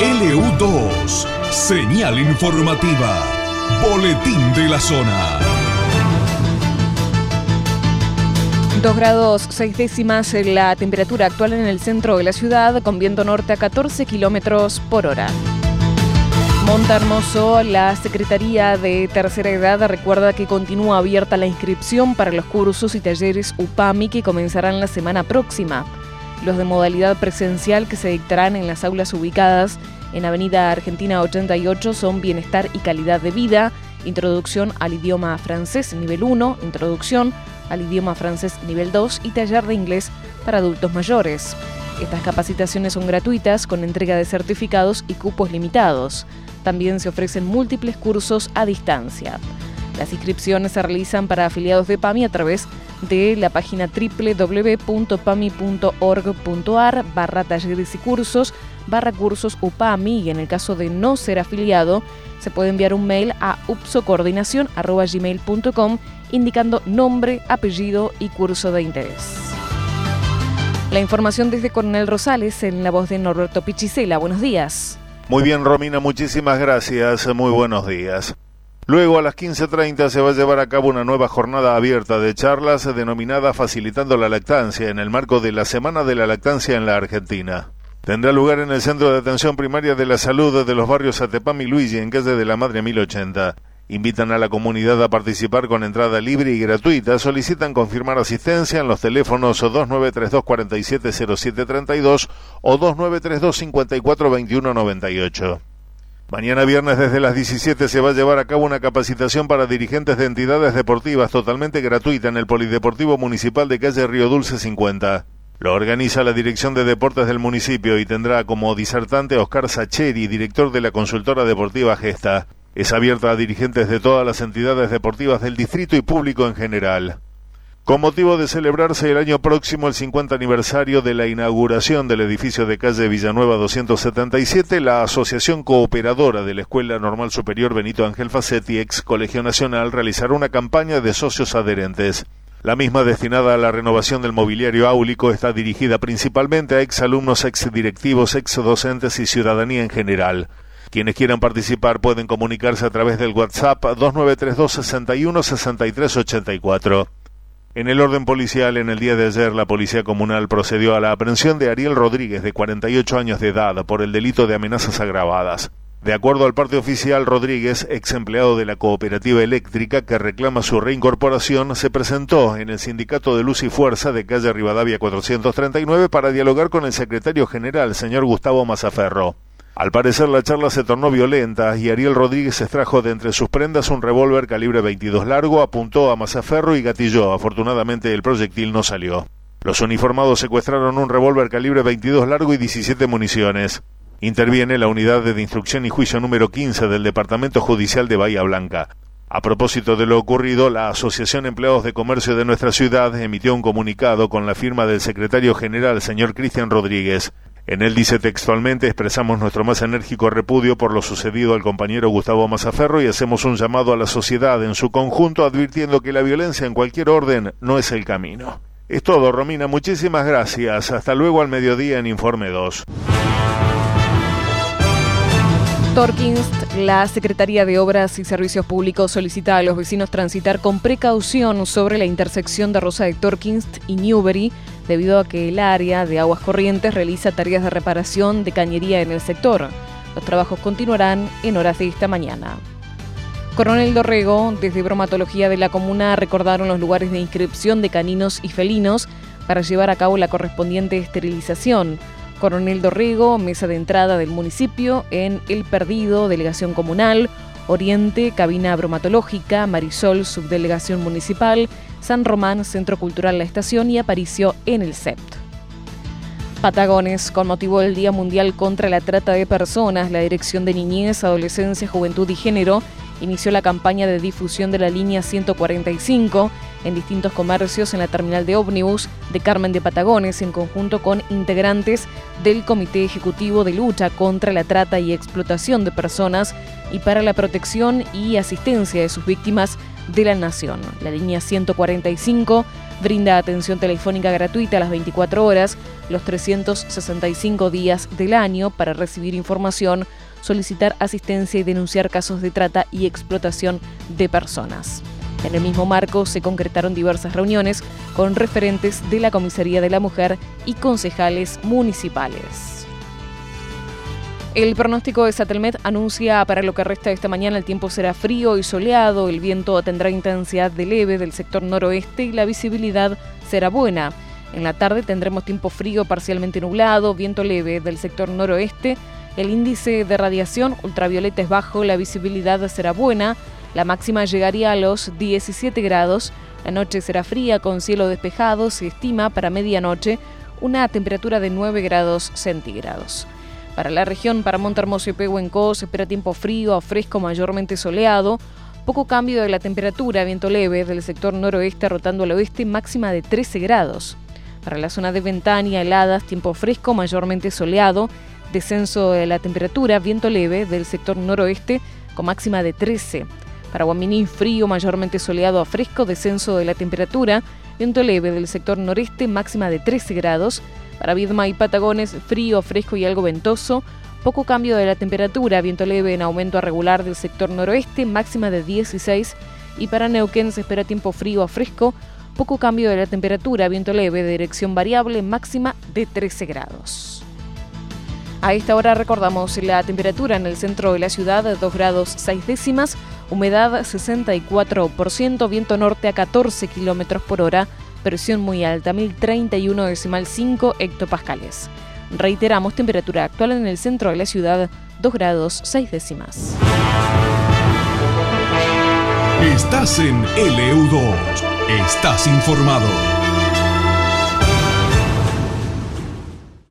LU2, señal informativa, boletín de la zona. 2 grados 6 décimas la temperatura actual en el centro de la ciudad, con viento norte a 14 kilómetros por hora. Monta Hermoso, la Secretaría de Tercera Edad recuerda que continúa abierta la inscripción para los cursos y talleres UPAMI que comenzarán la semana próxima. Los de modalidad presencial que se dictarán en las aulas ubicadas en Avenida Argentina 88 son Bienestar y Calidad de Vida, Introducción al idioma francés nivel 1, Introducción al idioma francés nivel 2 y Taller de Inglés para adultos mayores. Estas capacitaciones son gratuitas con entrega de certificados y cupos limitados. También se ofrecen múltiples cursos a distancia. Las inscripciones se realizan para afiliados de PAMI a través de la página www.pami.org.ar barra talleres y cursos barra cursos UPAMI y en el caso de no ser afiliado se puede enviar un mail a upsocoordinación.gmail.com indicando nombre, apellido y curso de interés. La información desde Coronel Rosales en la voz de Norberto Pichicela. Buenos días. Muy bien, Romina, muchísimas gracias. Muy buenos días. Luego a las 15.30 se va a llevar a cabo una nueva jornada abierta de charlas denominada Facilitando la Lactancia en el marco de la Semana de la Lactancia en la Argentina. Tendrá lugar en el Centro de Atención Primaria de la Salud de los barrios Atepam y Luigi en calle de la Madre 1080. Invitan a la comunidad a participar con entrada libre y gratuita. Solicitan confirmar asistencia en los teléfonos 2932 470732 o 2932 542198. Mañana viernes desde las 17 se va a llevar a cabo una capacitación para dirigentes de entidades deportivas totalmente gratuita en el Polideportivo Municipal de calle Río Dulce 50. Lo organiza la Dirección de Deportes del municipio y tendrá como disertante Oscar Sacheri, director de la consultora deportiva Gesta. Es abierta a dirigentes de todas las entidades deportivas del distrito y público en general. Con motivo de celebrarse el año próximo el 50 aniversario de la inauguración del edificio de calle Villanueva 277, la Asociación Cooperadora de la Escuela Normal Superior Benito Ángel Facetti, ex Colegio Nacional, realizará una campaña de socios adherentes. La misma destinada a la renovación del mobiliario áulico está dirigida principalmente a exalumnos, exdirectivos, exdocentes y ciudadanía en general. Quienes quieran participar pueden comunicarse a través del WhatsApp 2932 61 63 84. En el orden policial, en el día de ayer, la Policía Comunal procedió a la aprehensión de Ariel Rodríguez, de 48 años de edad, por el delito de amenazas agravadas. De acuerdo al parte oficial, Rodríguez, ex empleado de la cooperativa eléctrica que reclama su reincorporación, se presentó en el Sindicato de Luz y Fuerza de calle Rivadavia 439 para dialogar con el secretario general, señor Gustavo Mazaferro. Al parecer la charla se tornó violenta y Ariel Rodríguez extrajo de entre sus prendas un revólver calibre 22 largo, apuntó a Mazaferro y gatilló. Afortunadamente el proyectil no salió. Los uniformados secuestraron un revólver calibre 22 largo y 17 municiones. Interviene la unidad de instrucción y juicio número 15 del Departamento Judicial de Bahía Blanca. A propósito de lo ocurrido, la Asociación Empleados de Comercio de nuestra ciudad emitió un comunicado con la firma del secretario general, señor Cristian Rodríguez. En él dice textualmente expresamos nuestro más enérgico repudio por lo sucedido al compañero Gustavo Mazaferro y hacemos un llamado a la sociedad en su conjunto advirtiendo que la violencia en cualquier orden no es el camino. Es todo, Romina. Muchísimas gracias. Hasta luego al mediodía en Informe 2. Torkinst, la Secretaría de Obras y Servicios Públicos solicita a los vecinos transitar con precaución sobre la intersección de Rosa de Torkinst y Newbery, debido a que el área de aguas corrientes realiza tareas de reparación de cañería en el sector. Los trabajos continuarán en horas de esta mañana. Coronel Dorrego, desde bromatología de la comuna, recordaron los lugares de inscripción de caninos y felinos para llevar a cabo la correspondiente esterilización. Coronel Dorrego, mesa de entrada del municipio, en El Perdido, delegación comunal, Oriente, cabina bromatológica, Marisol, subdelegación municipal, San Román, Centro Cultural La Estación y Aparicio en el CEPT. Patagones, con motivo del Día Mundial contra la Trata de Personas, la Dirección de Niñez, Adolescencia, Juventud y Género inició la campaña de difusión de la línea 145 en distintos comercios en la terminal de ómnibus de Carmen de Patagones en conjunto con integrantes del Comité Ejecutivo de Lucha contra la Trata y Explotación de Personas y para la protección y asistencia de sus víctimas de la Nación. La línea 145 brinda atención telefónica gratuita a las 24 horas, los 365 días del año para recibir información, solicitar asistencia y denunciar casos de trata y explotación de personas. En el mismo marco se concretaron diversas reuniones con referentes de la Comisaría de la Mujer y concejales municipales. El pronóstico de Satelmet anuncia para lo que resta de esta mañana el tiempo será frío y soleado, el viento tendrá intensidad de leve del sector noroeste y la visibilidad será buena. En la tarde tendremos tiempo frío parcialmente nublado, viento leve del sector noroeste, el índice de radiación ultravioleta es bajo, la visibilidad será buena, la máxima llegaría a los 17 grados, la noche será fría con cielo despejado, se estima para medianoche una temperatura de 9 grados centígrados. Para la región, para Montermoso y Pehuenco, espera tiempo frío a fresco mayormente soleado, poco cambio de la temperatura, viento leve del sector noroeste rotando al oeste, máxima de 13 grados. Para la zona de Ventania, heladas, tiempo fresco mayormente soleado, descenso de la temperatura, viento leve del sector noroeste con máxima de 13. Para Guaminí, frío mayormente soleado a fresco, descenso de la temperatura, viento leve del sector noreste, máxima de 13 grados. Para Viedma y Patagones, frío, fresco y algo ventoso. Poco cambio de la temperatura, viento leve en aumento a regular del sector noroeste, máxima de 16. Y para Neuquén se espera tiempo frío a fresco, poco cambio de la temperatura, viento leve de dirección variable, máxima de 13 grados. A esta hora recordamos la temperatura en el centro de la ciudad, 2 grados 6 décimas, humedad 64%, viento norte a 14 kilómetros por hora, presión muy alta, 1031 decimal 5 hectopascales. Reiteramos temperatura actual en el centro de la ciudad, 2 grados 6 décimas. Estás en LU2. Estás informado.